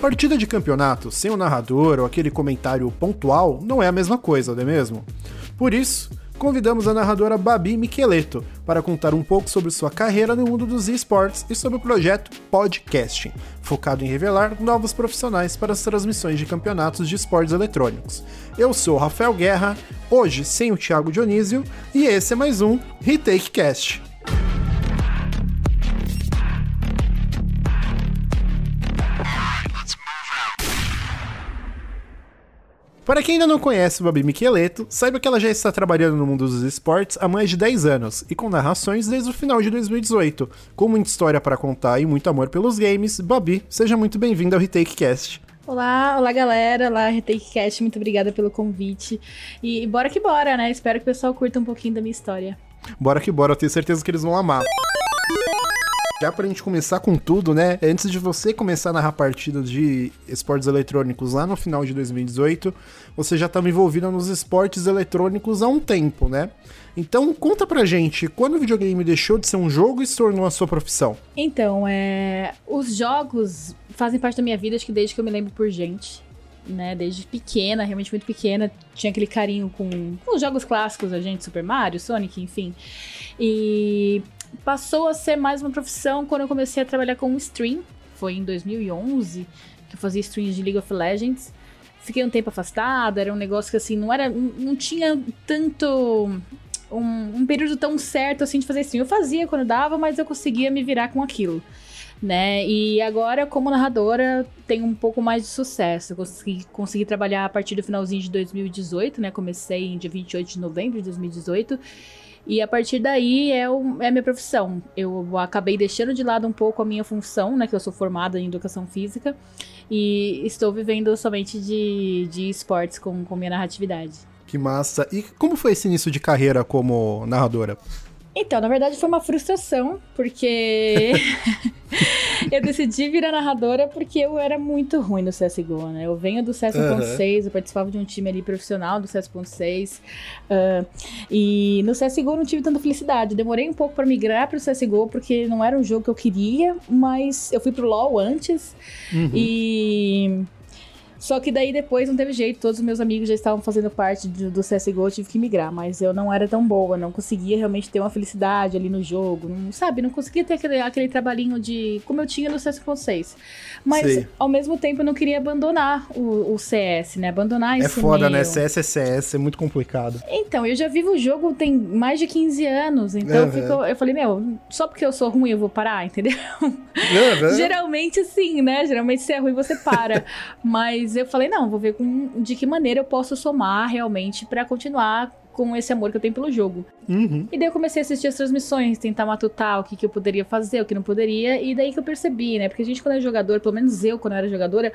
partida de campeonato sem o narrador ou aquele comentário pontual não é a mesma coisa, não é mesmo? Por isso, convidamos a narradora Babi Micheleto para contar um pouco sobre sua carreira no mundo dos esportes e sobre o projeto Podcasting, focado em revelar novos profissionais para as transmissões de campeonatos de esportes eletrônicos. Eu sou Rafael Guerra, hoje sem o Thiago Dionísio, e esse é mais um Retake Cast. Para quem ainda não conhece Babi Micheleto, saiba que ela já está trabalhando no mundo dos esportes há mais de 10 anos e com narrações desde o final de 2018. Com muita história para contar e muito amor pelos games, Babi, seja muito bem-vinda ao Retake Cast. Olá, olá galera, olá Retake Cast, muito obrigada pelo convite. E bora que bora, né? Espero que o pessoal curta um pouquinho da minha história. Bora que bora, eu tenho certeza que eles vão amar. Já pra gente começar com tudo, né? Antes de você começar a narrar partidas de esportes eletrônicos lá no final de 2018, você já estava envolvida nos esportes eletrônicos há um tempo, né? Então, conta pra gente, quando o videogame deixou de ser um jogo e se tornou a sua profissão? Então, é... os jogos fazem parte da minha vida, acho que desde que eu me lembro por gente. Né, desde pequena, realmente muito pequena, tinha aquele carinho com, com os jogos clássicos, a gente, Super Mario, Sonic, enfim. E passou a ser mais uma profissão quando eu comecei a trabalhar com stream. Foi em 2011 que eu fazia streams de League of Legends. Fiquei um tempo afastada, era um negócio que assim, não era. não tinha tanto. Um, um período tão certo assim de fazer stream. Eu fazia quando dava, mas eu conseguia me virar com aquilo né? E agora, como narradora, tenho um pouco mais de sucesso. Eu consegui, consegui trabalhar a partir do finalzinho de 2018, né? Comecei em dia 28 de novembro de 2018. E a partir daí é, o, é a minha profissão. Eu acabei deixando de lado um pouco a minha função, né? Que eu sou formada em educação física. E estou vivendo somente de, de esportes com, com minha narratividade. Que massa. E como foi esse início de carreira como narradora? Então, na verdade foi uma frustração, porque eu decidi virar narradora porque eu era muito ruim no CSGO, né? Eu venho do CS 1.6, uhum. eu participava de um time ali profissional do CS 1.6, uh, e no CSGO não tive tanta felicidade. Demorei um pouco para migrar pro CSGO porque não era um jogo que eu queria, mas eu fui pro LoL antes, uhum. e só que daí depois não teve jeito, todos os meus amigos já estavam fazendo parte do, do CSGO, eu tive que migrar, mas eu não era tão boa, não conseguia realmente ter uma felicidade ali no jogo, não, sabe? Não conseguia ter aquele, aquele trabalhinho de. como eu tinha no CS6. Mas Sim. ao mesmo tempo eu não queria abandonar o, o CS, né? Abandonar é esse. É foda, né? CS é CS, é muito complicado. Então, eu já vivo o jogo tem mais de 15 anos, então uhum. eu, eu falei, meu, só porque eu sou ruim eu vou parar, entendeu? Uhum. Geralmente sim, né? Geralmente se é ruim você para. mas mas eu falei, não, vou ver com, de que maneira eu posso somar realmente para continuar com esse amor que eu tenho pelo jogo. Uhum. E daí eu comecei a assistir as transmissões, tentar matutar o que, que eu poderia fazer, o que não poderia, e daí que eu percebi, né? Porque a gente, quando é jogador, pelo menos eu, quando eu era jogadora,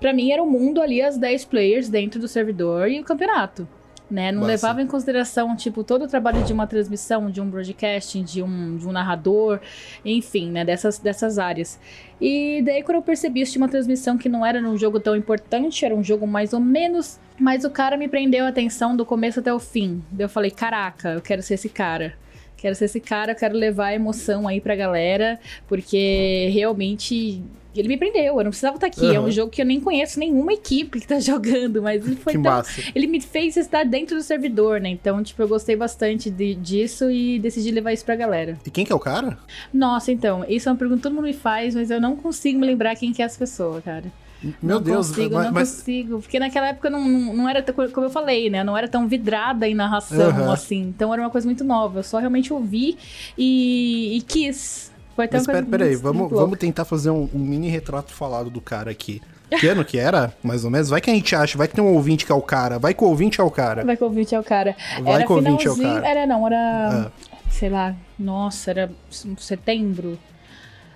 para mim era o um mundo ali, as 10 players dentro do servidor e o campeonato né? Não levava em consideração, tipo, todo o trabalho de uma transmissão, de um broadcasting, de um, de um narrador, enfim, né? Dessas, dessas áreas. E daí, quando eu percebi isso de uma transmissão que não era num jogo tão importante, era um jogo mais ou menos, mas o cara me prendeu a atenção do começo até o fim. Daí eu falei, caraca, eu quero ser esse cara. Quero ser esse cara, eu quero levar a emoção aí pra galera, porque realmente ele me prendeu, eu não precisava estar aqui. Uhum. É um jogo que eu nem conheço nenhuma equipe que tá jogando, mas ele foi que tão... massa. Ele me fez estar dentro do servidor, né? Então, tipo, eu gostei bastante de, disso e decidi levar isso pra galera. E quem que é o cara? Nossa, então, isso é uma pergunta que todo mundo me faz, mas eu não consigo me lembrar quem que é essa pessoa, cara. Meu não Deus, consigo, mas, não mas... consigo. Porque naquela época não, não, era, como eu falei, né? Não era tão vidrada em narração, uhum. assim. Então era uma coisa muito nova. Eu só realmente ouvi e, e quis foi até Mas pera, peraí, vamos, vamos tentar fazer um, um, mini retrato falado do cara aqui. Que ano que era, mais ou menos? Vai que a gente acha, vai que tem um ouvinte que é o cara, vai que o ouvinte é o cara. Vai que o ouvinte é o cara. Vai era que o ouvinte é o cara. Era, não, era, ah. sei lá, nossa, era setembro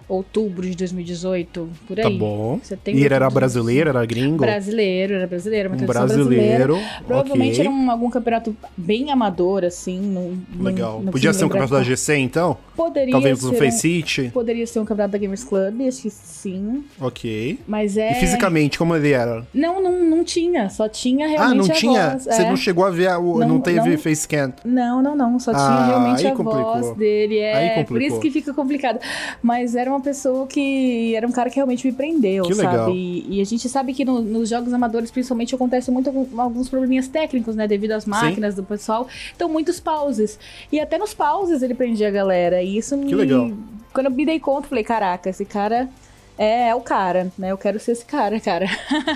outubro de 2018, por aí. Tá bom. E ele era brasileiro, era gringo? Brasileiro, era brasileiro, uma um brasileiro. Provavelmente okay. era um, algum campeonato bem amador, assim. Num, Legal. Num, Podia ser um campeonato da GC, então? Poderia Talvez ser. no Face City? Poderia ser um campeonato da Gamers Club, acho que sim. Ok. Mas é. E fisicamente, como ele era? Não, não, não tinha. Só tinha realmente. Ah, não tinha? Voz. Você é. não chegou a ver, a, o, não, não teve não, face scan? Não, não, não. Só tinha ah, realmente a complicou. voz dele. É, aí complicou. por isso que fica complicado. Mas era uma pessoa que era um cara que realmente me prendeu, que sabe? Legal. E, e a gente sabe que no, nos jogos amadores, principalmente, acontece muito alguns probleminhas técnicos, né? Devido às máquinas Sim. do pessoal. Então, muitos pauses. E até nos pauses ele prendia a galera. E isso que me. Legal. Quando eu me dei conta, falei: caraca, esse cara. É, é o cara, né? Eu quero ser esse cara, cara.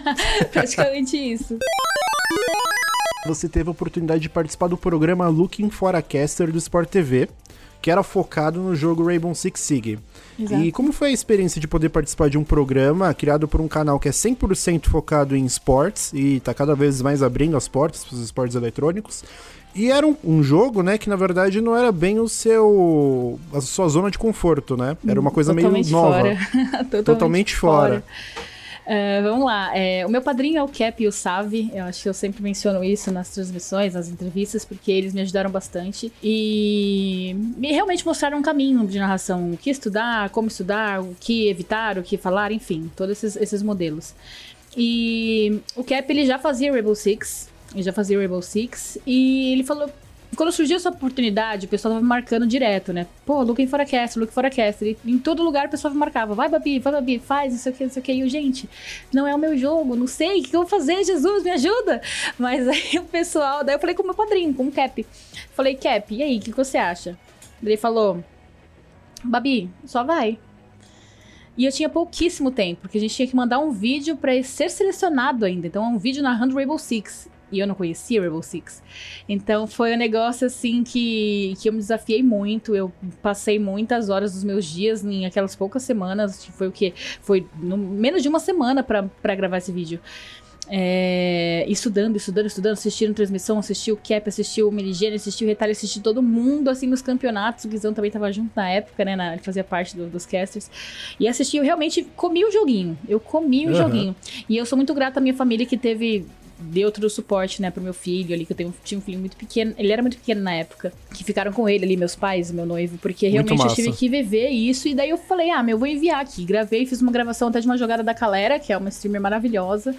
Praticamente isso você teve a oportunidade de participar do programa Looking for a Caster do Sport TV, que era focado no jogo Rainbow Six Siege. Exato. E como foi a experiência de poder participar de um programa criado por um canal que é 100% focado em esportes e está cada vez mais abrindo as portas para os esportes eletrônicos? E era um, um, jogo, né, que na verdade não era bem o seu a sua zona de conforto, né? Era uma coisa Totalmente meio nova. Fora. Totalmente, Totalmente fora. fora. Uh, vamos lá. É, o meu padrinho é o Cap e o Savi. Eu acho que eu sempre menciono isso nas transmissões, nas entrevistas, porque eles me ajudaram bastante. E me realmente mostraram um caminho de narração. O que estudar, como estudar, o que evitar, o que falar, enfim, todos esses, esses modelos. E o Cap ele já fazia Rainbow Six. Ele já fazia Rainbow Six. E ele falou quando surgiu essa oportunidade, o pessoal tava marcando direto, né? Pô, Looking for a Cast, Looking for a Cast. E em todo lugar o pessoal marcava. Vai, Babi, vai, Babi, faz, isso aqui, isso aqui. E eu, gente, não é o meu jogo, não sei, o que eu vou fazer? Jesus, me ajuda! Mas aí o pessoal... Daí eu falei com o meu padrinho, com o Cap. Falei, Cap, e aí, o que, que você acha? Ele falou, Babi, só vai. E eu tinha pouquíssimo tempo, porque a gente tinha que mandar um vídeo para ser selecionado ainda. Então, é um vídeo narrando Rainbow Six e eu não conhecia Rainbow Six. Então foi um negócio assim que, que eu me desafiei muito. Eu passei muitas horas dos meus dias em aquelas poucas semanas. Foi o que? Foi no, menos de uma semana para gravar esse vídeo. É, estudando, estudando, estudando, assistindo transmissão, assisti o Cap, assisti o Meligene, assisti o Retalho, assisti todo mundo, assim, nos campeonatos. O Guizão também tava junto na época, né? Na, ele fazia parte do, dos casters. E assisti, eu realmente comi o joguinho. Eu comi o uhum. joguinho. E eu sou muito grata à minha família que teve deu todo o suporte, né, pro meu filho ali, que eu tenho, tinha um filho muito pequeno. Ele era muito pequeno na época. Que ficaram com ele ali, meus pais, meu noivo, porque realmente eu tive que viver isso. E daí eu falei, ah, meu, vou enviar aqui. Gravei, fiz uma gravação até de uma jogada da Calera, que é uma streamer maravilhosa.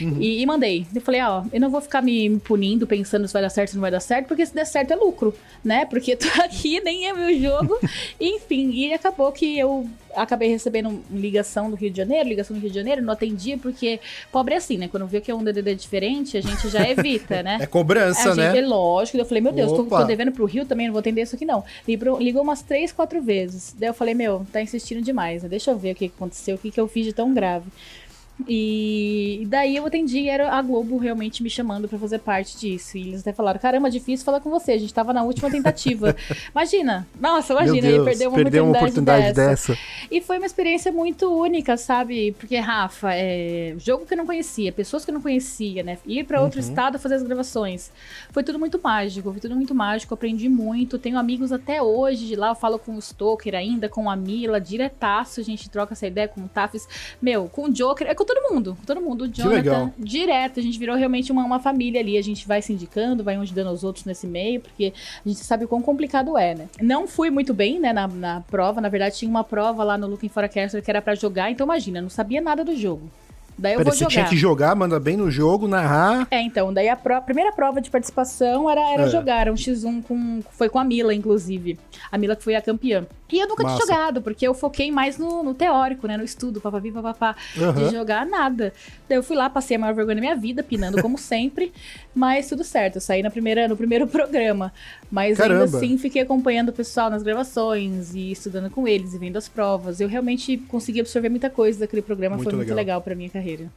Uhum. E, e, mandei. Eu falei, ó, eu não vou ficar me, me, punindo, pensando se vai dar certo ou não vai dar certo, porque se der certo é lucro, né? Porque tô aqui, nem é meu jogo. Enfim, e acabou que eu acabei recebendo ligação do Rio de Janeiro, ligação do Rio de Janeiro, não atendi, porque pobre é assim, né? Quando vê que é um DDD diferente, a gente já evita, né? é cobrança, a né? Gente, é lógico. Eu falei, meu Deus, tô, tô, devendo pro Rio também, não vou atender isso aqui não. Ligou, ligou umas três, quatro vezes. Daí eu falei, meu, tá insistindo demais, né? Deixa eu ver o que aconteceu, o que, que eu fiz de tão grave. E daí eu atendi era a Globo realmente me chamando para fazer parte disso. E eles até falaram: caramba, difícil falar com você. A gente tava na última tentativa. imagina, nossa, imagina, Deus, perder uma oportunidade, uma oportunidade dessa. dessa. E foi uma experiência muito única, sabe? Porque, Rafa, é jogo que eu não conhecia, pessoas que eu não conhecia, né? Ir para outro uhum. estado fazer as gravações. Foi tudo muito mágico, foi tudo muito mágico. Aprendi muito. Tenho amigos até hoje de lá. Eu falo com o Stoker ainda, com a Mila, diretaço. A gente troca essa ideia com o Tafis. Meu, com o Joker. É com todo mundo, com todo mundo. O Jonathan, direto, a gente virou realmente uma, uma família ali. A gente vai se indicando, vai ajudando os outros nesse meio, porque a gente sabe o quão complicado é, né? Não fui muito bem, né, na, na prova. Na verdade, tinha uma prova lá no Looking for a Caster que era para jogar, então imagina, não sabia nada do jogo. Daí eu Pera, vou você jogar. tinha que jogar, manda bem no jogo, narrar. É, então, daí a, pro, a primeira prova de participação era, era é. jogar, era um X1 com. Foi com a Mila, inclusive. A Mila que foi a campeã. E eu nunca Massa. tinha jogado, porque eu foquei mais no, no teórico, né? No estudo, papapi, papapá. Uhum. De jogar nada. Daí eu fui lá, passei a maior vergonha da minha vida, pinando como sempre. Mas tudo certo, eu saí na primeira, no primeiro programa. Mas Caramba. ainda assim fiquei acompanhando o pessoal nas gravações e estudando com eles e vendo as provas. Eu realmente consegui absorver muita coisa daquele programa, muito foi muito legal, legal pra minha carreira.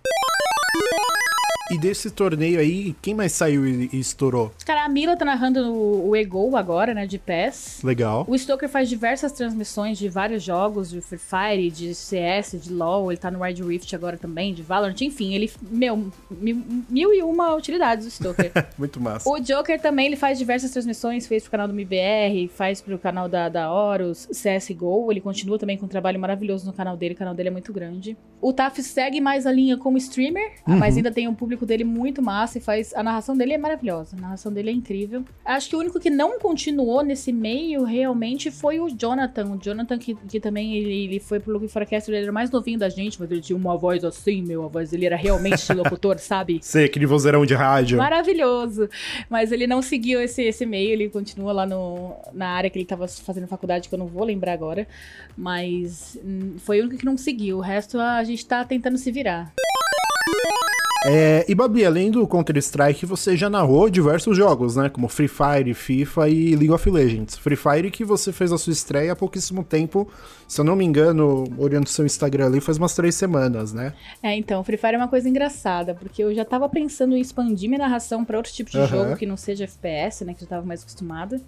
E desse torneio aí, quem mais saiu e, e estourou? Cara, a Mila tá narrando o, o Ego agora, né, de PES. Legal. O Stoker faz diversas transmissões de vários jogos, de Free Fire, de CS, de LoL, ele tá no Wild Rift agora também, de Valorant, enfim, ele, meu, mil, mil e uma utilidades o Stoker. Muito massa. O Joker também, ele faz diversas transmissões, fez pro canal do MBR, faz pro canal da, da Horus, CSGO, ele continua também com um trabalho maravilhoso no canal dele, o canal dele é muito grande. O Taf segue mais a linha como streamer, uhum. mas ainda tem um público elenco dele muito massa e faz. A narração dele é maravilhosa. A narração dele é incrível. Acho que o único que não continuou nesse meio realmente foi o Jonathan. O Jonathan, que, que também ele, ele foi pro Luke Forecast, ele era mais novinho da gente, mas ele tinha uma voz assim, meu. A voz dele era realmente locutor, sabe? Sei, aquele vozeirão de rádio. Maravilhoso. Mas ele não seguiu esse, esse meio, ele continua lá no, na área que ele tava fazendo faculdade, que eu não vou lembrar agora. Mas hum, foi o único que não seguiu. O resto a gente tá tentando se virar. É, e Babi, além do Counter-Strike, você já narrou diversos jogos, né? Como Free Fire, FIFA e League of Legends. Free Fire que você fez a sua estreia há pouquíssimo tempo, se eu não me engano, olhando seu Instagram ali, faz umas três semanas, né? É, então, Free Fire é uma coisa engraçada, porque eu já tava pensando em expandir minha narração para outros tipos de uhum. jogo que não seja FPS, né? Que eu já tava mais acostumada.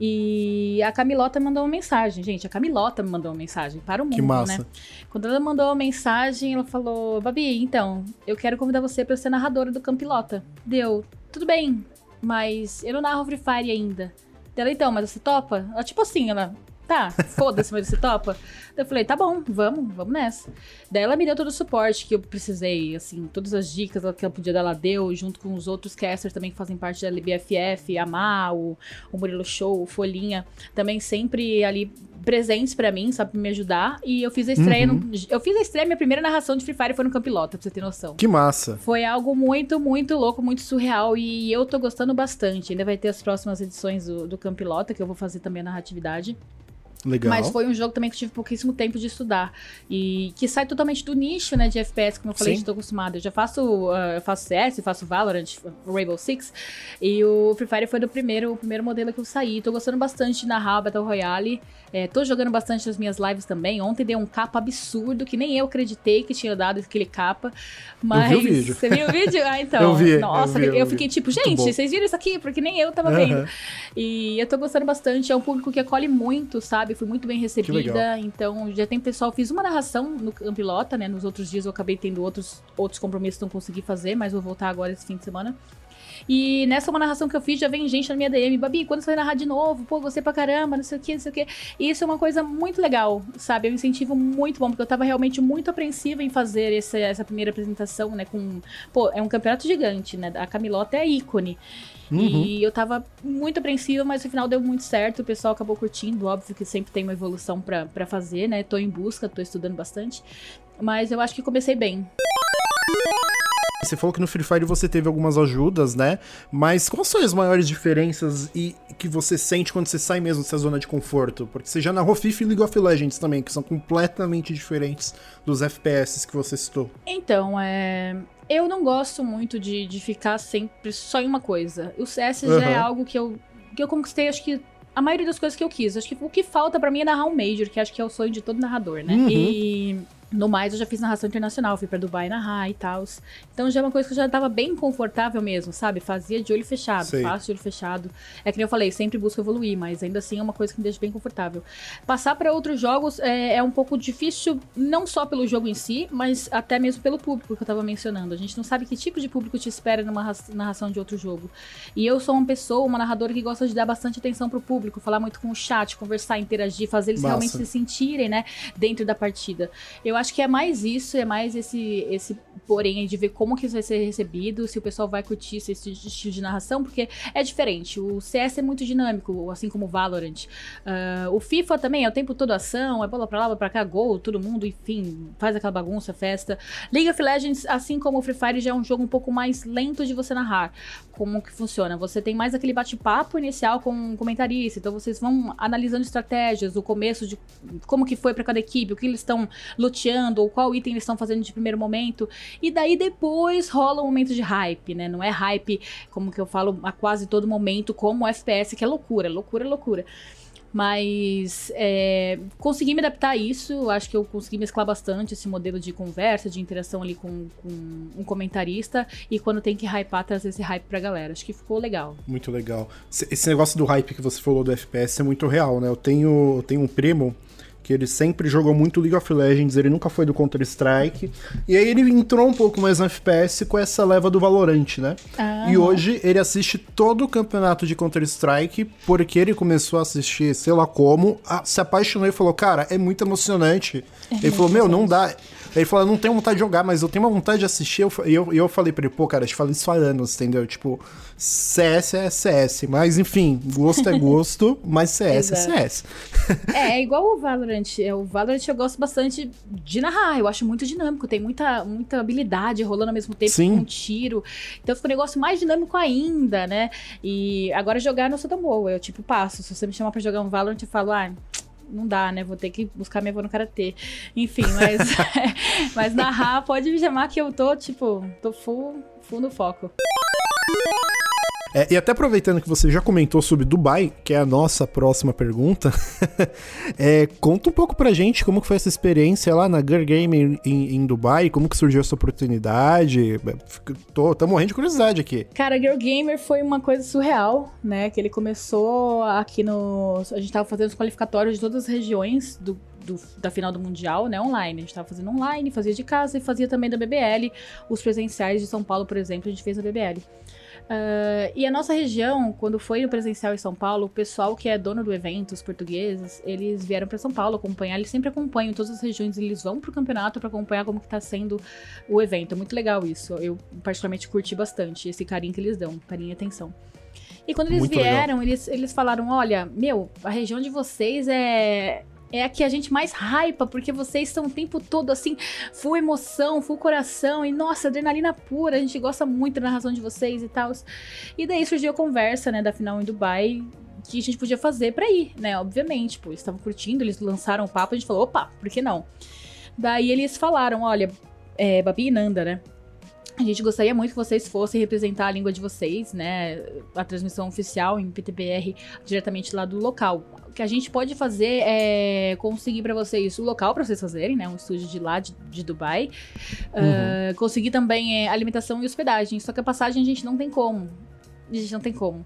E a Camilota mandou uma mensagem, gente. A Camilota me mandou uma mensagem para o mundo, que massa. né? Quando ela mandou uma mensagem, ela falou: Babi, então, eu quero convidar você para ser narradora do Campilota. Deu, tudo bem, mas eu não narro Free Fire ainda. Dela, então, mas você topa? Ela, tipo assim, ela, tá, foda-se, mas você topa? Eu falei, tá bom, vamos, vamos nessa. Daí ela me deu todo o suporte que eu precisei, assim, todas as dicas que ela podia dar, ela deu, junto com os outros casters também que fazem parte da LBFF, a Mal, o, o Murilo Show, o Folhinha, também sempre ali presentes para mim, sabe, pra me ajudar. E eu fiz a estreia. Uhum. No, eu fiz a estreia, minha primeira narração de Free Fire foi no Campilota, pra você ter noção. Que massa. Foi algo muito, muito louco, muito surreal. E eu tô gostando bastante. Ainda vai ter as próximas edições do, do Campilota, que eu vou fazer também a narratividade. Legal. Mas foi um jogo também que eu tive pouquíssimo tempo de estudar. E que sai totalmente do nicho, né, de FPS, como eu falei, estou acostumada. Eu já faço, uh, eu faço CS, faço Valorant, Rainbow Six. E o Free Fire foi do primeiro, o primeiro modelo que eu saí. Tô gostando bastante de narrar Battle Royale. É, tô jogando bastante nas minhas lives também. Ontem deu um capa absurdo, que nem eu acreditei que tinha dado aquele capa. Mas. Eu vi o vídeo. Você viu o vídeo? Ah, então. eu vi. Nossa, eu, vi, eu fiquei tipo, gente, vocês viram isso aqui? Porque nem eu tava uhum. vendo. E eu tô gostando bastante. É um público que acolhe muito, sabe? Fui muito bem recebida. Então, já tem pessoal. Fiz uma narração no Campilota, né? Nos outros dias eu acabei tendo outros, outros compromissos não consegui fazer, mas vou voltar agora esse fim de semana. E nessa uma narração que eu fiz, já vem gente na minha DM, Babi, quando você vai narrar de novo? Pô, você pra caramba, não sei o que, não sei o que. E isso é uma coisa muito legal, sabe? É um incentivo muito bom, porque eu tava realmente muito apreensiva em fazer essa, essa primeira apresentação, né? Com. Pô, é um campeonato gigante, né? A Camilota é ícone. Uhum. E eu tava muito apreensiva, mas no final deu muito certo. O pessoal acabou curtindo. Óbvio que sempre tem uma evolução para fazer, né? Tô em busca, tô estudando bastante. Mas eu acho que comecei bem. Você falou que no Free Fire você teve algumas ajudas, né? Mas quais são as maiores diferenças e que você sente quando você sai mesmo dessa zona de conforto? Porque você já narrou FIFA e League of Legends também, que são completamente diferentes dos FPS que você citou. Então, é... eu não gosto muito de, de ficar sempre só em uma coisa. O CS uhum. já é algo que eu, que eu conquistei, acho que a maioria das coisas que eu quis. Acho que o que falta para mim é narrar um Major, que acho que é o sonho de todo narrador, né? Uhum. E no mais, eu já fiz narração internacional, fui para Dubai narrar e tal. Então já é uma coisa que eu já tava bem confortável mesmo, sabe? Fazia de olho fechado, Sei. faço de olho fechado. É que nem eu falei, sempre busco evoluir, mas ainda assim é uma coisa que me deixa bem confortável. Passar para outros jogos é, é, um pouco difícil, não só pelo jogo em si, mas até mesmo pelo público que eu tava mencionando. A gente não sabe que tipo de público te espera numa narração de outro jogo. E eu sou uma pessoa, uma narradora que gosta de dar bastante atenção pro público, falar muito com o chat, conversar, interagir, fazer eles Massa. realmente se sentirem, né, dentro da partida. Eu acho que é mais isso, é mais esse, esse porém de ver como que isso vai ser recebido, se o pessoal vai curtir esse estilo de narração, porque é diferente. O CS é muito dinâmico, assim como o Valorant. Uh, o FIFA também é o tempo todo ação, é bola pra lá, bola pra cá, gol, todo mundo, enfim, faz aquela bagunça, festa. League of Legends, assim como o Free Fire, já é um jogo um pouco mais lento de você narrar. Como que funciona? Você tem mais aquele bate-papo inicial com o comentarista, então vocês vão analisando estratégias, o começo de como que foi para cada equipe, o que eles estão luteando, ou qual item eles estão fazendo de primeiro momento. E daí depois rola um momento de hype, né? Não é hype, como que eu falo a quase todo momento, como o FPS, que é loucura, loucura, loucura. Mas é, consegui me adaptar a isso. Acho que eu consegui mesclar bastante esse modelo de conversa, de interação ali com, com um comentarista. E quando tem que hypar, trazer esse hype pra galera. Acho que ficou legal. Muito legal. Esse negócio do hype que você falou do FPS é muito real, né? Eu tenho, eu tenho um primo que ele sempre jogou muito League of Legends, ele nunca foi do Counter-Strike. E aí ele entrou um pouco mais no FPS com essa leva do Valorant, né? Ah. E hoje ele assiste todo o campeonato de Counter-Strike porque ele começou a assistir, sei lá como, a, se apaixonou e falou: Cara, é muito emocionante. É ele falou: Meu, não dá. Ele falou, não tenho vontade de jogar, mas eu tenho uma vontade de assistir. E eu, eu, eu falei pra ele, pô, cara, eu te falei isso há anos, entendeu? Tipo, CS é CS. Mas, enfim, gosto é gosto, mas CS é CS. é, é igual o Valorant. É, o Valorant eu gosto bastante de narrar. Eu acho muito dinâmico. Tem muita, muita habilidade rolando ao mesmo tempo Sim. com um tiro. Então fica um negócio mais dinâmico ainda, né? E agora jogar não sou tão boa. Eu, tipo, passo. Se você me chamar pra jogar um Valorant, eu falo, ah não dá, né? Vou ter que buscar minha avó no karatê. Enfim, mas, mas narrar pode me chamar que eu tô, tipo, tô full, full no foco. É, e até aproveitando que você já comentou sobre Dubai, que é a nossa próxima pergunta, é, conta um pouco pra gente como que foi essa experiência lá na Girl Game em, em, Dubai, como que surgiu essa oportunidade. Tô, tô morrendo de curiosidade aqui. Cara, Girl Gamer foi uma coisa surreal, né? Que ele começou aqui no. A gente tava fazendo os qualificatórios de todas as regiões do do, da final do Mundial, né, online. A gente tava fazendo online, fazia de casa e fazia também da BBL. Os presenciais de São Paulo, por exemplo, a gente fez na BBL. Uh, e a nossa região, quando foi no presencial em São Paulo, o pessoal que é dono do evento, os portugueses, eles vieram para São Paulo acompanhar. Eles sempre acompanham todas as regiões, eles vão pro campeonato para acompanhar como que tá sendo o evento. É muito legal isso. Eu particularmente curti bastante esse carinho que eles dão, carinho e atenção. E quando eles muito vieram, eles, eles falaram: olha, meu, a região de vocês é, é a que a gente mais hypa, porque vocês estão o tempo todo assim, full emoção, full coração, e nossa, adrenalina pura, a gente gosta muito da narração de vocês e tal. E daí surgiu a conversa, né, da final em Dubai, que a gente podia fazer para ir, né, obviamente, pô, eles estavam curtindo, eles lançaram o papo, a gente falou, opa, por que não? Daí eles falaram, olha, é, Babi e Nanda, né, a gente gostaria muito que vocês fossem representar a língua de vocês, né? A transmissão oficial em PTBR diretamente lá do local. O que a gente pode fazer é conseguir para vocês o local para vocês fazerem, né? Um estúdio de lá, de, de Dubai. Uhum. Uh, conseguir também é, alimentação e hospedagem. Só que a passagem a gente não tem como. A gente não tem como.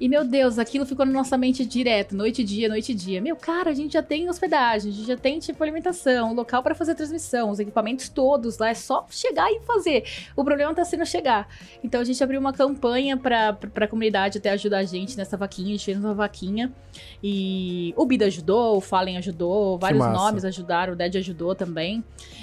E, meu Deus, aquilo ficou na nossa mente direto, noite e dia, noite e dia. Meu, cara, a gente já tem hospedagem, a gente já tem, tipo, alimentação, local para fazer transmissão, os equipamentos todos lá, é só chegar e fazer. O problema tá sendo chegar. Então, a gente abriu uma campanha pra, pra, pra comunidade até ajudar a gente nessa vaquinha, a gente fez uma vaquinha. E o Bida ajudou, o Fallen ajudou, vários nomes ajudaram, o Dead ajudou também.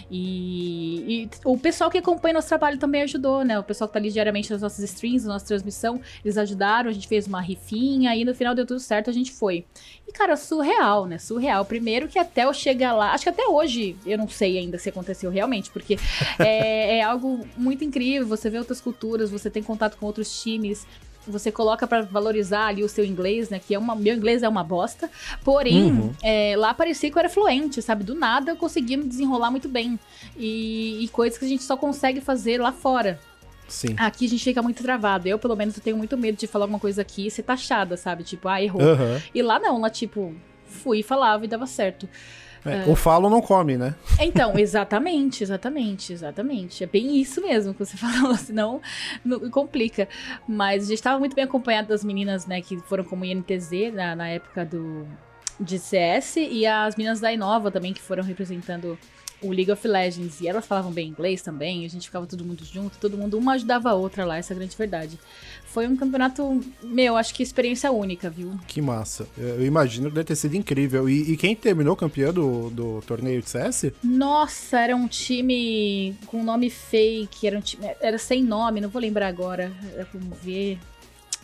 E, e, o pessoal que acompanha nosso trabalho também ajudou, né? O pessoal que tá ali diariamente nas nossas streams, na nossa transmissão, eles ajudaram, a gente fez uma rifinha, e no final deu tudo certo, a gente foi. E, cara, surreal, né? Surreal. Primeiro que até eu chegar lá, acho que até hoje eu não sei ainda se aconteceu realmente, porque é, é algo muito incrível. Você vê outras culturas, você tem contato com outros times você coloca para valorizar ali o seu inglês, né? Que é uma, meu inglês é uma bosta. Porém, uhum. é, lá parecia que eu era fluente, sabe? Do nada eu conseguia me desenrolar muito bem. E, e, coisas que a gente só consegue fazer lá fora. Sim. Aqui a gente fica muito travado. Eu, pelo menos, eu tenho muito medo de falar alguma coisa aqui e ser taxada, sabe? Tipo, ah, errou. Uhum. E lá não, lá, tipo, fui, falava e dava certo. É, uh, o falo não come, né? Então, exatamente, exatamente, exatamente. É bem isso mesmo que você falou, senão não, complica. Mas a gente estava muito bem acompanhado das meninas, né, que foram como INTZ na, na época do de CS e as meninas da Inova também que foram representando o League of Legends. E elas falavam bem inglês também, a gente ficava todo mundo junto, todo mundo uma ajudava a outra lá, essa é a grande verdade. Foi um campeonato, meu, acho que experiência única, viu? Que massa. Eu imagino que deve ter sido incrível. E, e quem terminou campeão do, do torneio de CS? Nossa, era um time com nome fake, era um time. Era sem nome, não vou lembrar agora. Vamos ver.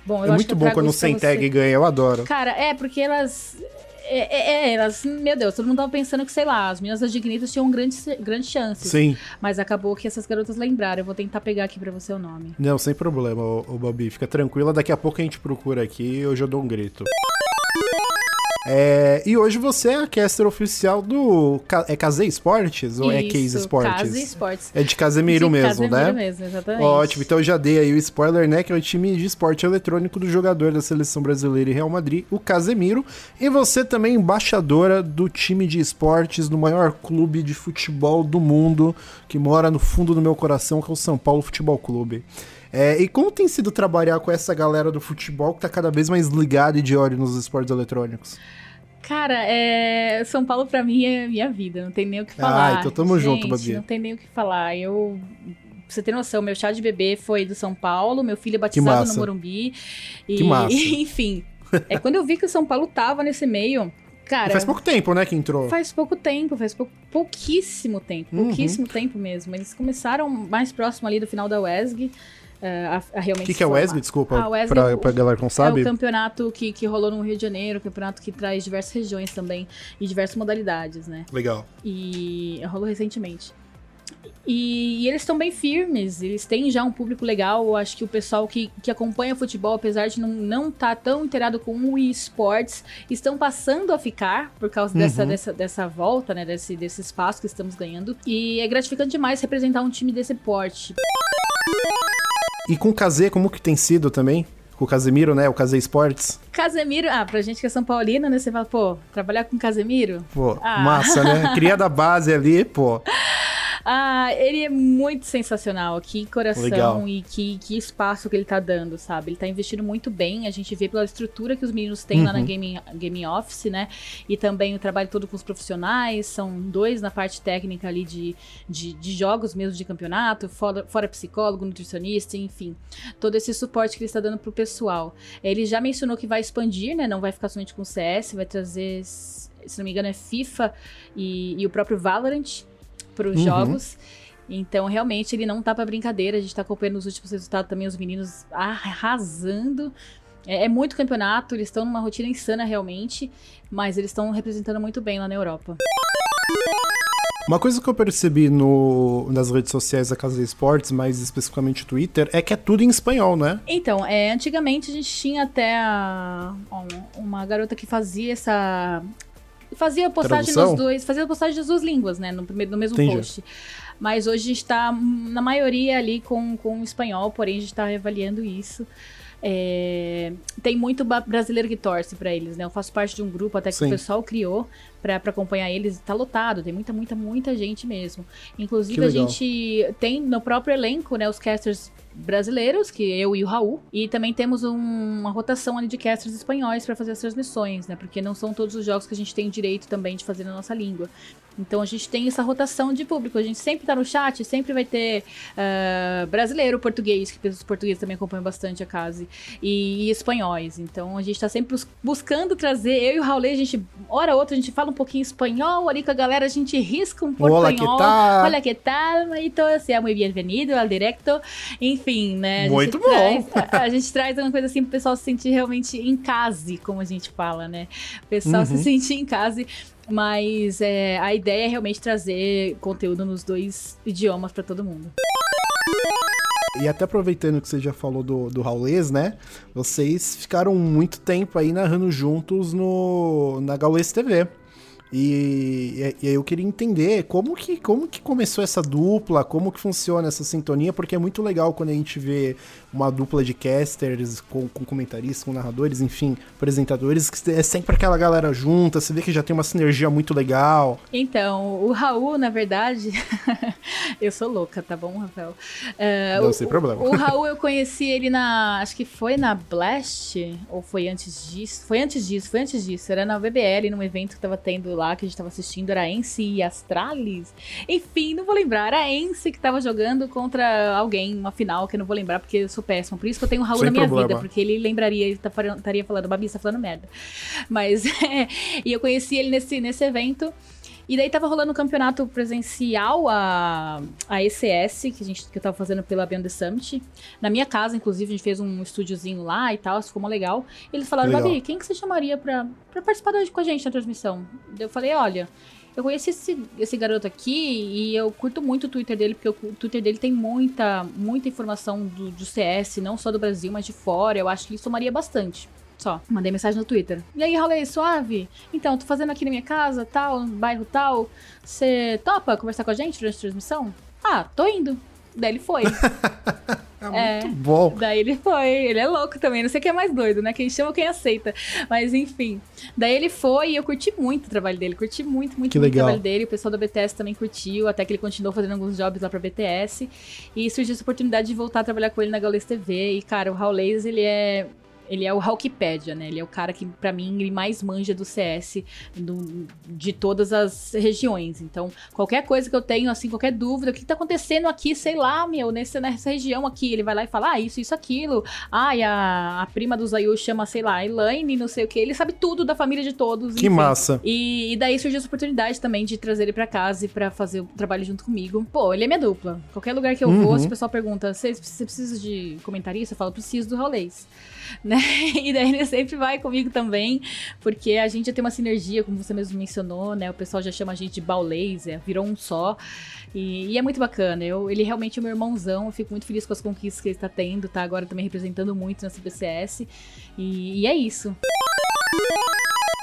Bom, é muito bom quando o Sem Tag ganha, eu adoro. Cara, é, porque elas é, é, é, elas, meu Deus, todo mundo tava pensando que, sei lá, as meninas da Dignitas tinham grandes, grandes chances. Sim. Mas acabou que essas garotas lembraram. Eu vou tentar pegar aqui pra você o nome. Não, sem problema, o, o Babi. Fica tranquila, daqui a pouco a gente procura aqui e hoje eu dou um grito. É, e hoje você é a caster oficial do. É Case Esportes ou é Isso, é Case Esportes? Case Esportes. É de Casemiro de mesmo, Casemiro né? mesmo, exatamente. Ótimo, então eu já dei aí o spoiler, né? Que é o time de esporte eletrônico do jogador da seleção brasileira e Real Madrid, o Casemiro. E você também embaixadora do time de esportes do maior clube de futebol do mundo, que mora no fundo do meu coração, que é o São Paulo Futebol Clube. É, e como tem sido trabalhar com essa galera do futebol que tá cada vez mais ligada e de olho nos esportes eletrônicos? Cara, é... São Paulo pra mim é minha vida, não tem nem o que falar. Ah, então tamo Gente, junto, Babi. Não tem nem o que falar. Eu Pra você ter noção, meu chá de bebê foi do São Paulo, meu filho é batizado no Morumbi. E, que massa. enfim. É quando eu vi que o São Paulo tava nesse meio. Cara, e faz pouco tempo, né, que entrou. Faz pouco tempo, faz pou, pouquíssimo tempo, uhum. pouquíssimo tempo mesmo. Eles começaram mais próximo ali do final da WESG. Uh, a, a realmente O que, que é o WESG? Desculpa, ah, WESG pra, pra galera que não sabe. É o campeonato que, que rolou no Rio de Janeiro, campeonato que traz diversas regiões também e diversas modalidades, né? Legal. E rolou recentemente. E, e, eles estão bem firmes, eles têm já um público legal. Eu acho que o pessoal que, que acompanha futebol, apesar de não estar tá tão inteirado com o esportes, estão passando a ficar por causa uhum. dessa, dessa, dessa volta, né? Desse, desse espaço que estamos ganhando. E é gratificante demais representar um time desse porte. E com o Kazê, como que tem sido também? Com o Casemiro, né? O Kazê Esportes. Casemiro, ah, pra gente que é São Paulina, né? Você fala, pô, trabalhar com Casemiro? Pô, ah. massa, né? Cria da base ali, pô. Ah, ele é muito sensacional. Que coração Legal. e que, que espaço que ele tá dando, sabe? Ele tá investindo muito bem. A gente vê pela estrutura que os meninos têm uhum. lá na Gaming, Gaming Office, né? E também o trabalho todo com os profissionais. São dois na parte técnica ali de, de, de jogos mesmo de campeonato, fora, fora psicólogo, nutricionista, enfim. Todo esse suporte que ele está dando pro pessoal. Ele já mencionou que vai expandir, né? Não vai ficar somente com CS, vai trazer, se não me engano, é FIFA e, e o próprio Valorant para os uhum. jogos. Então, realmente, ele não tá para brincadeira. A gente tá acompanhando os últimos resultados também, os meninos arrasando. É, é muito campeonato, eles estão numa rotina insana realmente, mas eles estão representando muito bem lá na Europa. Uma coisa que eu percebi no, nas redes sociais da Casa de Esportes, mais especificamente Twitter, é que é tudo em espanhol, né? Então, é, antigamente a gente tinha até a, uma garota que fazia essa fazia postagem Tradução? nos dois, fazia postagem das duas línguas, né? No, primeiro, no mesmo Entendi. post. Mas hoje a gente está, na maioria, ali com, com espanhol, porém a gente está reavaliando isso. É, tem muito brasileiro que torce para eles, né? Eu faço parte de um grupo até que Sim. o pessoal criou para acompanhar eles. Tá lotado, tem muita, muita, muita gente mesmo. Inclusive, a gente tem no próprio elenco, né, os casters brasileiros, que eu e o Raul, e também temos um, uma rotação ali de casters espanhóis para fazer as transmissões, né? Porque não são todos os jogos que a gente tem direito também de fazer na nossa língua. Então a gente tem essa rotação de público. A gente sempre tá no chat, sempre vai ter uh, brasileiro, português, que os portugueses também acompanham bastante a casa, e, e, espanhóis. Então a gente tá sempre buscando trazer. Eu e o Raul, a gente, hora ou outra, a gente fala um pouquinho espanhol ali com a galera, a gente risca um portunhol. Olá, que tal? Olá, que tal? Então, seja muito bem-vindo ao directo. Enfim, né? Muito bom. Traz, a, a, gente traz uma coisa assim pro pessoal se sentir realmente em casa, como a gente fala, né? O pessoal uhum. se sentir em casa. Mas é, a ideia é realmente trazer conteúdo nos dois idiomas para todo mundo. E até aproveitando que você já falou do, do Raulês, né? Vocês ficaram muito tempo aí narrando juntos no, na Gaules TV. E, e, eu queria entender como que, como que começou essa dupla, como que funciona essa sintonia, porque é muito legal quando a gente vê uma dupla de casters com, com comentaristas, com narradores, enfim, apresentadores, que é sempre aquela galera junta, você vê que já tem uma sinergia muito legal. Então, o Raul, na verdade, eu sou louca, tá bom, Rafael? Uh, Não, o, sem problema. O, o Raul, eu conheci ele na, acho que foi na Blast, ou foi antes disso? Foi antes disso, foi antes disso, era na BBL, num evento que tava tendo lá lá que a gente tava assistindo era Ence e Astralis. Enfim, não vou lembrar. Era Ence que tava jogando contra alguém, uma final que eu não vou lembrar porque eu sou péssima. Por isso que eu tenho o Raul Sem na minha problema. vida, porque ele lembraria, ele tá, estaria falando, Babi, você tá falando merda. Mas, é, e eu conheci ele nesse, nesse evento. E daí tava rolando um campeonato presencial, a, a ECS, que, a gente, que eu tava fazendo pela Beyond the Summit. Na minha casa, inclusive, a gente fez um estúdiozinho lá e tal, ficou mó legal. E eles falaram, legal. Babi, quem que você chamaria pra, pra participar com a gente na transmissão? Eu falei, olha, eu conheci esse, esse garoto aqui e eu curto muito o Twitter dele, porque o Twitter dele tem muita, muita informação do, do CS, não só do Brasil, mas de fora. Eu acho que ele somaria bastante. Só. Mandei mensagem no Twitter. E aí, Raulei, suave? Então, tô fazendo aqui na minha casa, tal, no bairro tal. Você topa conversar com a gente durante a transmissão? Ah, tô indo. Daí ele foi. é, é, muito bom. Daí ele foi. Ele é louco também. Não sei quem é mais doido, né? Quem chama, quem aceita. Mas enfim. Daí ele foi e eu curti muito o trabalho dele. Curti muito, muito, muito o trabalho dele. O pessoal da BTS também curtiu. Até que ele continuou fazendo alguns jobs lá pra BTS. E surgiu essa oportunidade de voltar a trabalhar com ele na Gaules TV. E, cara, o Raul Leis, ele é ele é o Hawkpedia, né? Ele é o cara que, para mim, ele mais manja do CS do, de todas as regiões. Então, qualquer coisa que eu tenho, assim, qualquer dúvida, o que tá acontecendo aqui, sei lá, meu, nessa, nessa região aqui, ele vai lá e fala, ah, isso, isso, aquilo. Ah, e a, a prima do Zayu chama, sei lá, Elaine, não sei o que. Ele sabe tudo da família de todos. Que enfim. massa. E, e, daí surgiu essa oportunidade também de trazer ele para casa e para fazer o trabalho junto comigo. Pô, ele é minha dupla. Qualquer lugar que eu uhum. vou, se o pessoal pergunta, você precisa de comentarista? Eu falo, preciso do Rolês. né? E daí ele sempre vai comigo também, porque a gente já tem uma sinergia, como você mesmo mencionou, né? O pessoal já chama a gente de Baulaser, virou um só. E, e, é muito bacana. Eu, ele realmente é meu irmãozão. Eu fico muito feliz com as conquistas que ele está tendo, tá agora também representando muito na CBCS. E, e é isso.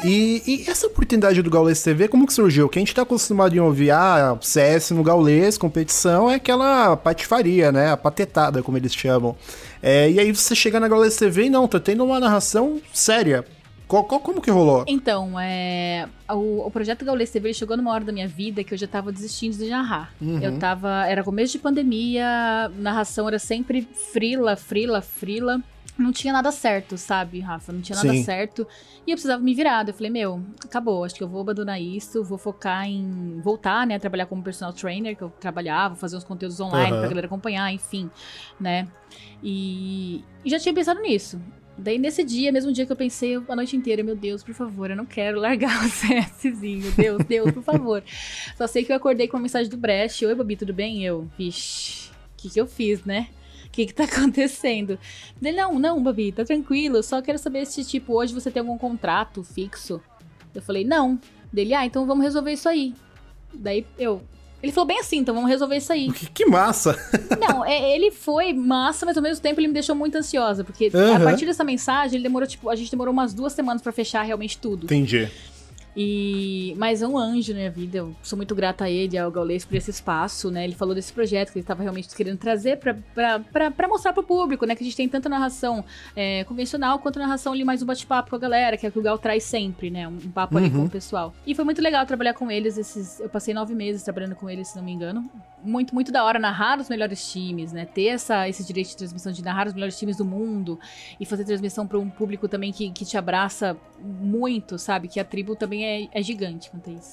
E, e, essa oportunidade do Gaules TV, como que surgiu? Que a gente tá acostumado em ouvir, ah, CS no Gaules, competição, é aquela patifaria, né? A patetada, como eles chamam. É, e aí você chega na Gaules TV e não, tá tendo uma narração séria. Qual, qual, como que rolou? Então, é, o, o projeto Gaules TV chegou numa hora da minha vida que eu já tava desistindo de narrar. Uhum. Eu tava. Era começo de pandemia, narração era sempre frila, frila, frila não tinha nada certo, sabe, Rafa? Não tinha nada Sim. certo. E eu precisava me virar. Eu falei, meu, acabou. Acho que eu vou abandonar isso. Vou focar em voltar, né? A trabalhar como personal trainer, que eu trabalhava, fazer uns conteúdos online uhum. pra galera acompanhar, enfim, né? E, e já tinha pensado nisso. Daí, nesse dia, mesmo dia que eu pensei a noite inteira, meu Deus, por favor, eu não quero largar o CSzinho. Deus, Deus, por favor. Só sei que eu acordei com uma mensagem do Brecht. Oi, Babi, tudo bem? Eu, vixe, o que, que eu fiz, né? O que que tá acontecendo? Ele, não, não, Babi, tá tranquilo, só quero saber se, tipo, hoje você tem algum contrato fixo. Eu falei, não. Dele, ah, então vamos resolver isso aí. Daí eu. Ele falou bem assim, então vamos resolver isso aí. Que, que massa! Não, é, ele foi massa, mas ao mesmo tempo ele me deixou muito ansiosa, porque uhum. a partir dessa mensagem, ele demorou, tipo, a gente demorou umas duas semanas para fechar realmente tudo. Entendi. E, mas é um anjo na minha vida. Eu sou muito grata a ele, ao Gaules, por esse espaço, né? Ele falou desse projeto que ele estava realmente querendo trazer para mostrar para o público, né? Que a gente tem tanto narração é, convencional quanto narração ali mais um bate-papo com a galera, que é o que o Gal traz sempre, né? Um, um papo uhum. ali com o pessoal. E foi muito legal trabalhar com eles. Esses, eu passei nove meses trabalhando com eles, se não me engano. Muito, muito da hora narrar os melhores times, né? Ter essa, esse direito de transmissão de narrar os melhores times do mundo e fazer transmissão para um público também que, que te abraça muito, sabe? Que a tribo também é, é gigante quanto a isso.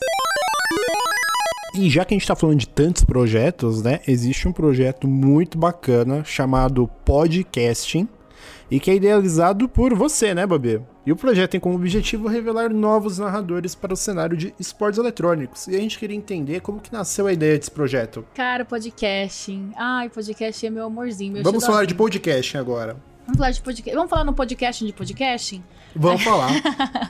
E já que a gente está falando de tantos projetos, né? Existe um projeto muito bacana chamado Podcasting e que é idealizado por você, né, Babi? E o projeto tem como objetivo revelar novos narradores para o cenário de esportes eletrônicos. E a gente queria entender como que nasceu a ideia desse projeto. Cara, podcasting. Ai, podcast é meu amorzinho, meu Vamos falar de podcasting agora. Vamos falar de podcast. Vamos falar no podcast de podcasting? Vamos falar.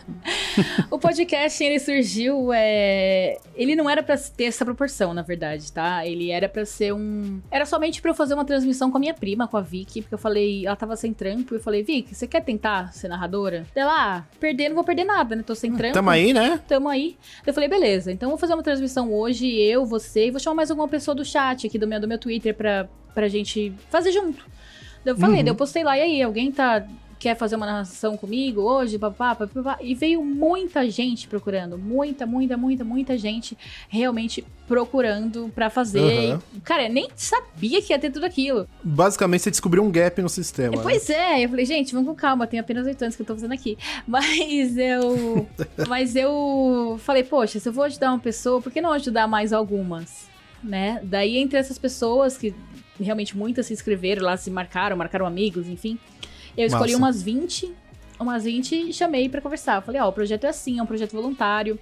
o podcast ele surgiu, é... ele não era para ter essa proporção, na verdade, tá? Ele era para ser um, era somente para eu fazer uma transmissão com a minha prima, com a Vicky, porque eu falei, ela tava sem trampo, e eu falei, Vicky, você quer tentar ser narradora? Ela, ah, perder não vou perder nada, né? Tô sem trampo. Tamo aí, né? Tamo aí. Eu falei, beleza. Então vou fazer uma transmissão hoje, eu, você, e vou chamar mais alguma pessoa do chat aqui do meu do meu Twitter para pra gente fazer junto. Eu falei, uhum. eu postei lá, e aí, alguém tá quer fazer uma narração comigo hoje, papá, papá, e veio muita gente procurando, muita, muita, muita, muita gente realmente procurando para fazer. Uhum. Cara, eu nem sabia que ia ter tudo aquilo. Basicamente, você descobriu um gap no sistema. Né? Pois é, eu falei, gente, vamos com calma, tem apenas oito anos que eu tô fazendo aqui. Mas eu. mas eu falei, poxa, se eu vou ajudar uma pessoa, por que não ajudar mais algumas? Né? Daí, entre essas pessoas que realmente muitas se inscreveram lá, se marcaram, marcaram amigos, enfim. Eu escolhi Massa. umas 20, umas 20 e chamei para conversar. Falei, ó, oh, o projeto é assim, é um projeto voluntário.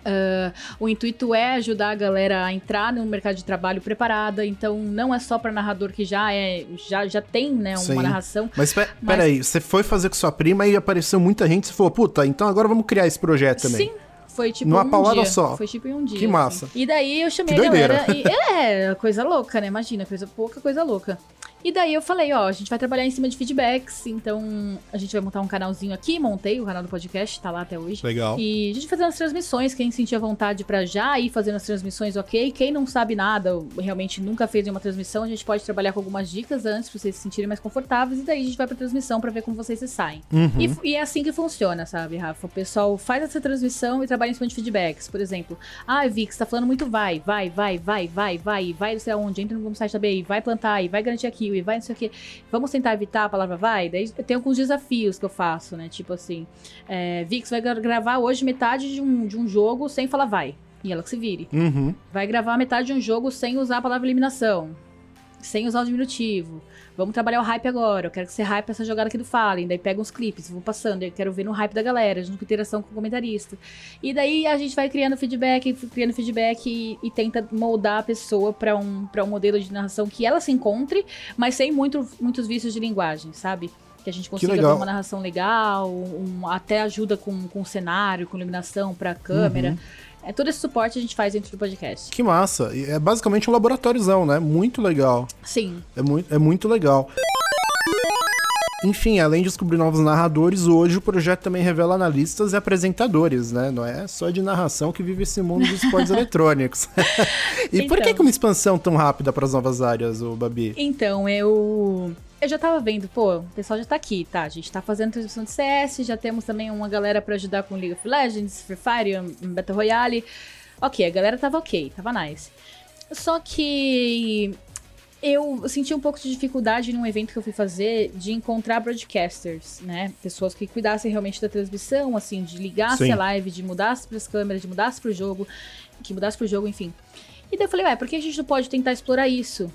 Uh, o intuito é ajudar a galera a entrar no mercado de trabalho preparada, então não é só para narrador que já é já, já tem né, uma Sim. narração. Mas, mas peraí, você foi fazer com sua prima e apareceu muita gente e falou, puta, então agora vamos criar esse projeto também. Sim, foi tipo Numa um paulada dia. só. Foi tipo em um dia. Que massa. Assim. E daí eu chamei que a galera. E, é, coisa louca, né? Imagina, coisa pouca, coisa louca. E daí eu falei, ó, a gente vai trabalhar em cima de feedbacks, então a gente vai montar um canalzinho aqui, montei o canal do podcast, tá lá até hoje. Legal. E a gente fazendo as transmissões, quem sentia vontade para já ir fazendo as transmissões, ok. Quem não sabe nada, realmente nunca fez nenhuma transmissão, a gente pode trabalhar com algumas dicas antes pra vocês se sentirem mais confortáveis, e daí a gente vai pra transmissão para ver como vocês se saem. Uhum. E, e, é assim que funciona, sabe, Rafa? O pessoal faz essa transmissão e trabalha em cima de feedbacks. Por exemplo, ah, Vic, você tá falando muito vai, vai, vai, vai, vai, vai, vai, não sei aonde, entra no site da BI, vai plantar aí, vai garantir aqui, e vai não sei o quê. Vamos tentar evitar a palavra vai? Daí tem alguns desafios que eu faço, né? Tipo assim, é, Vix vai gravar hoje metade de um, de um jogo sem falar vai. E ela que se vire. Uhum. Vai gravar metade de um jogo sem usar a palavra eliminação. Sem usar o diminutivo. Vamos trabalhar o hype agora. Eu quero que você hype essa jogada aqui do Fallen. Daí pega uns clipes, vou passando. Eu quero ver no hype da galera, junto com interação com o comentarista. E daí a gente vai criando feedback, criando feedback e, e tenta moldar a pessoa para um, pra um modelo de narração que ela se encontre, mas sem muito, muitos vícios de linguagem, sabe? que a gente consiga ter uma narração legal, um, até ajuda com, com cenário, com iluminação para câmera. Uhum. É todo esse suporte a gente faz dentro do podcast. Que massa. É basicamente um laboratóriozão, né? Muito legal. Sim. É muito, é muito legal. Enfim, além de descobrir novos narradores, hoje o projeto também revela analistas e apresentadores, né? Não é só de narração que vive esse mundo dos esportes eletrônicos. e então, por que, então. que uma expansão tão rápida para as novas áreas, o Babi? Então, eu eu já tava vendo, pô, o pessoal já tá aqui, tá? A gente tá fazendo transmissão de CS, já temos também uma galera para ajudar com League of Legends, Free Fire, um Battle Royale. Ok, a galera tava ok, tava nice. Só que eu senti um pouco de dificuldade num evento que eu fui fazer de encontrar broadcasters, né? Pessoas que cuidassem realmente da transmissão, assim, de ligasse a live, de mudasse para as câmeras, de mudasse para o jogo, que mudasse para o jogo, enfim. E daí eu falei, ué, por que a gente não pode tentar explorar isso?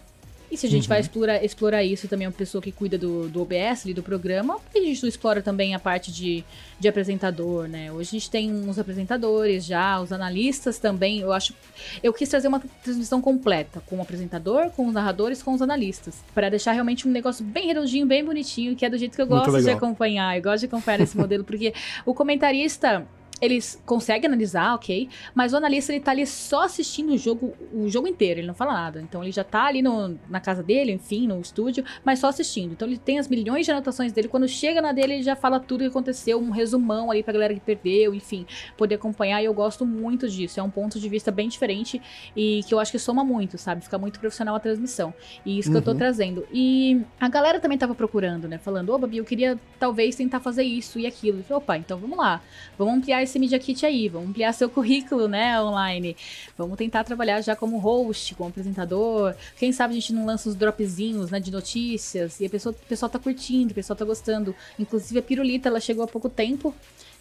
E se a gente uhum. vai explorar, explorar isso também, uma pessoa que cuida do, do OBS, ali, do programa, por que a gente não explora também a parte de, de apresentador, né? Hoje a gente tem uns apresentadores já, os analistas também. Eu acho. Eu quis trazer uma transmissão completa, com o apresentador, com os narradores, com os analistas. para deixar realmente um negócio bem redondinho, bem bonitinho, que é do jeito que eu gosto de acompanhar. Eu gosto de acompanhar esse modelo, porque o comentarista eles conseguem analisar, ok, mas o analista ele tá ali só assistindo o jogo, o jogo inteiro, ele não fala nada. Então ele já tá ali no, na casa dele, enfim, no estúdio, mas só assistindo. Então ele tem as milhões de anotações dele. Quando chega na dele, ele já fala tudo que aconteceu, um resumão ali pra galera que perdeu, enfim, poder acompanhar. E eu gosto muito disso. É um ponto de vista bem diferente e que eu acho que soma muito, sabe? Fica muito profissional a transmissão. E isso uhum. que eu tô uhum. trazendo. E a galera também tava procurando, né? Falando, ô, oh, Babi, eu queria talvez tentar fazer isso e aquilo. Eu falei, opa, então vamos lá. Vamos ampliar esse Media Kit aí, vamos ampliar seu currículo, né, online. Vamos tentar trabalhar já como host, como apresentador. Quem sabe a gente não lança uns dropzinhos, né, de notícias e a pessoa, o pessoal tá curtindo, o pessoal tá gostando. Inclusive a Pirulita, ela chegou há pouco tempo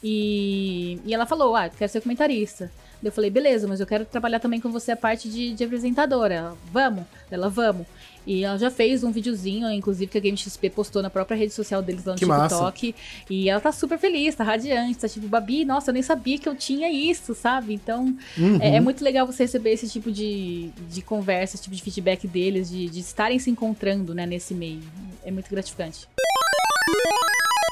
e, e ela falou, ah, quero ser comentarista. Eu falei, beleza, mas eu quero trabalhar também com você a parte de, de apresentadora. Ela, vamos? Ela, vamos. E ela já fez um videozinho, inclusive, que a Game XP postou na própria rede social deles lá no que TikTok. Massa. E ela tá super feliz, tá radiante, tá tipo, Babi, nossa, eu nem sabia que eu tinha isso, sabe? Então, uhum. é, é, muito legal você receber esse tipo de, de conversa, esse tipo de feedback deles, de, de estarem se encontrando, né, nesse meio. É muito gratificante.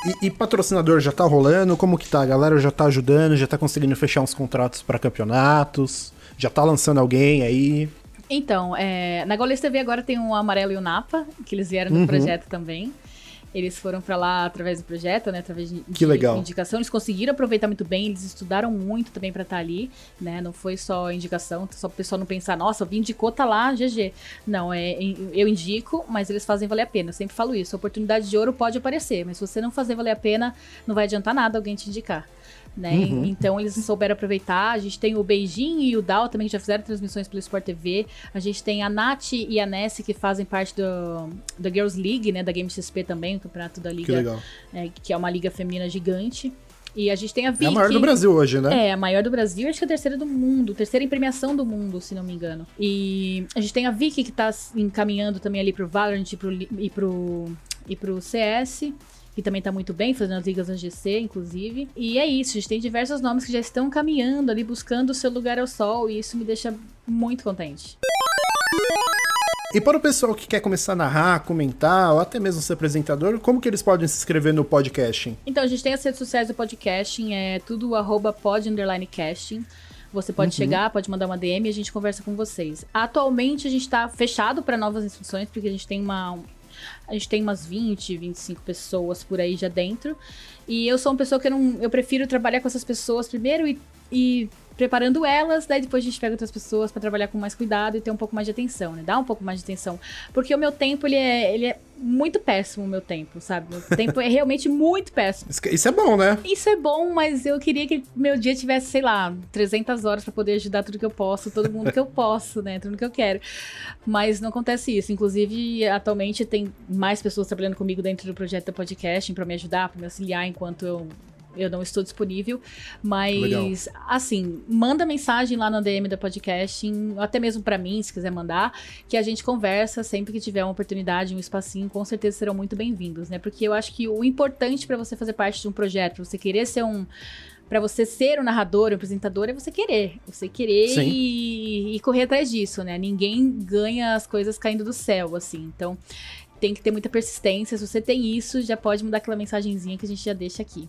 E, e, patrocinador já tá rolando? Como que tá? A galera já tá ajudando, já tá conseguindo fechar uns contratos para campeonatos? Já tá lançando alguém aí? Então, é, na Gaules TV agora tem o Amarelo e o Napa, que eles vieram do uhum. projeto também. Eles foram para lá através do projeto, né? Através de, que legal. indicação. Eles conseguiram aproveitar muito bem, eles estudaram muito também para estar tá ali, né? Não foi só indicação, só o pessoal não pensar, nossa, eu indicou, tá lá, GG. Não, é, eu indico, mas eles fazem valer a pena. Eu sempre falo isso. A oportunidade de ouro pode aparecer, mas se você não fazer valer a pena, não vai adiantar nada alguém te indicar né? Uhum. Então eles souberam aproveitar. A gente tem o Beijing e o Dal também que já fizeram transmissões pelo Sport TV. A gente tem a Nath e a Nessie que fazem parte do, da Girls League, né? Da Game XP também, o campeonato da liga, que, legal. É, que é uma liga feminina gigante. E a gente tem a Vicky. É a maior do Brasil hoje, né? É, a maior do Brasil, acho que é a terceira do mundo, terceira em premiação do mundo, se não me engano. E a gente tem a Vicky que tá encaminhando também ali pro Valorant e pro, e pro, e pro CS que também tá muito bem, fazendo as ligas no GC, inclusive. E é isso, a gente tem diversos nomes que já estão caminhando ali, buscando o seu lugar ao sol, e isso me deixa muito contente. E para o pessoal que quer começar a narrar, comentar, ou até mesmo ser apresentador, como que eles podem se inscrever no podcasting? Então, a gente tem as redes sociais do podcasting, é tudo arroba pod casting. Você pode uhum. chegar, pode mandar uma DM e a gente conversa com vocês. Atualmente a gente está fechado para novas inscrições, porque a gente tem uma, a gente tem umas 20, 25 pessoas por aí já dentro. E eu sou uma pessoa que eu não. Eu prefiro trabalhar com essas pessoas primeiro e, e preparando elas, daí depois a gente pega outras pessoas para trabalhar com mais cuidado e ter um pouco mais de atenção, né? Dá um pouco mais de atenção. Porque o meu tempo, ele é, ele é muito péssimo, o meu tempo, sabe? Meu tempo é realmente muito péssimo. Isso é bom, né? Isso é bom, mas eu queria que meu dia tivesse, sei lá, 300 horas para poder ajudar tudo que eu posso, todo mundo que eu posso, né? Tudo que eu quero. Mas não acontece isso. Inclusive, atualmente tem mais pessoas trabalhando comigo dentro do projeto da podcasting para me ajudar, para me auxiliar enquanto eu eu não estou disponível, mas Legal. assim, manda mensagem lá no DM da podcast, até mesmo para mim, se quiser mandar, que a gente conversa sempre que tiver uma oportunidade, um espacinho, com certeza serão muito bem-vindos, né? Porque eu acho que o importante para você fazer parte de um projeto, você querer ser um para você ser o narrador, o apresentador, é você querer. Você querer e, e, correr atrás disso, né? Ninguém ganha as coisas caindo do céu, assim. Então, tem que ter muita persistência. Se você tem isso, já pode mudar aquela mensagenzinha que a gente já deixa aqui.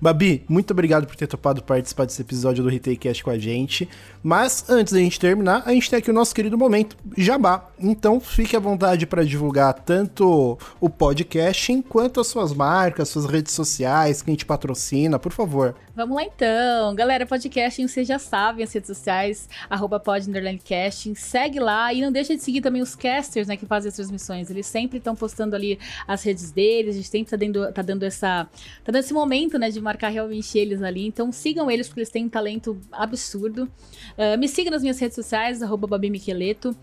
Babi, muito obrigado por ter topado participar desse episódio do Cast com a gente. Mas antes da gente terminar, a gente tem aqui o nosso querido momento Jabá. Então fique à vontade para divulgar tanto o podcast quanto as suas marcas, suas redes sociais, quem te patrocina, por favor. Vamos lá então. Galera, podcasting, vocês já sabem as redes sociais, arroba segue lá e não deixa de seguir também os casters, né, que fazem as transmissões. Eles sempre estão postando ali as redes deles, a gente sempre tá dando, tá dando essa, tá dando esse momento, né, de marcar realmente eles ali. Então sigam eles porque eles têm um talento absurdo. Uh, me siga nas minhas redes sociais, arroba Babi Miqueleto.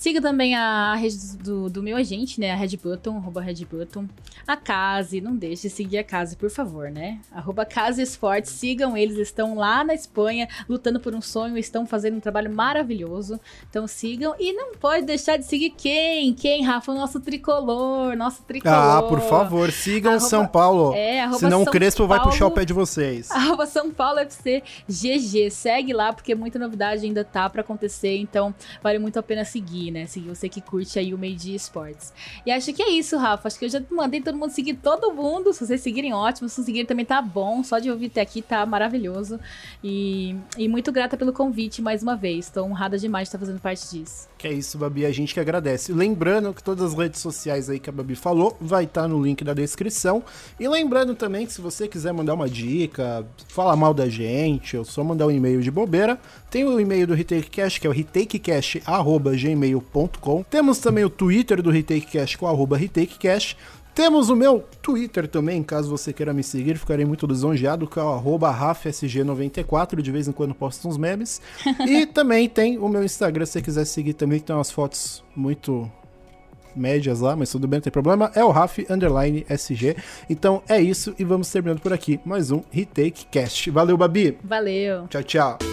Siga também a rede do, do meu agente, né? A Red Button, arroba Red Button. A Case, não deixe de seguir a Case, por favor, né? Arroba Case Esportes, sigam eles, estão lá na Espanha, lutando por um sonho, estão fazendo um trabalho maravilhoso. Então sigam e não pode deixar de seguir quem? Quem, Rafa? O nosso tricolor, nosso tricolor. Ah, por favor, sigam arroba, São Paulo. É, arroba Senão São o Crespo Paulo, vai puxar o pé de vocês. Arroba São Paulo FC GG. Segue lá, porque muita novidade ainda tá para acontecer, então vale muito a pena seguir né? Seguir você que curte aí o meio esportes. E acho que é isso, Rafa. Acho que eu já mandei todo mundo seguir todo mundo. Se vocês seguirem, ótimo. Se não seguirem também tá bom. Só de ouvir até aqui tá maravilhoso. E, e muito grata pelo convite mais uma vez. Estou honrada demais de estar fazendo parte disso. Que é isso, Babi. A gente que agradece. Lembrando que todas as redes sociais aí que a Babi falou vai estar tá no link da descrição. E lembrando também que se você quiser mandar uma dica, falar mal da gente, ou só mandar um e-mail de bobeira, tem o e-mail do RetakeCast, que é o retakecast.gmail.com. Temos também o Twitter do RetakeCast com arroba RetakeCast. Temos o meu Twitter também, caso você queira me seguir, ficarei muito lisonjeado, que é o RafSG94, de vez em quando posto uns memes. e também tem o meu Instagram, se você quiser seguir também, que tem umas fotos muito médias lá, mas tudo bem, não tem problema. É o Raf underline SG. Então é isso e vamos terminando por aqui. Mais um Retake Cast. Valeu, Babi. Valeu. Tchau, tchau.